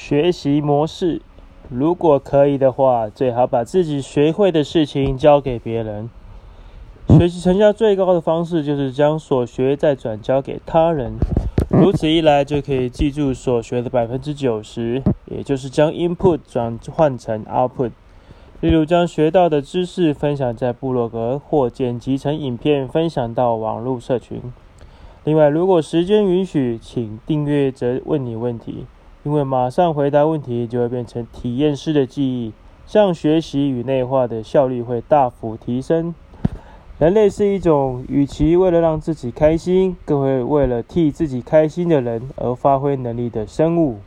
学习模式。如果可以的话，最好把自己学会的事情交给别人。学习成效最高的方式就是将所学再转交给他人，如此一来就可以记住所学的百分之九十，也就是将 input 转换成 output。例如，将学到的知识分享在部落格或剪辑成影片分享到网络社群。另外，如果时间允许，请订阅则问你问题。因为马上回答问题就会变成体验式的记忆，这样学习与内化的效率会大幅提升。人类是一种与其为了让自己开心，更会为了替自己开心的人而发挥能力的生物。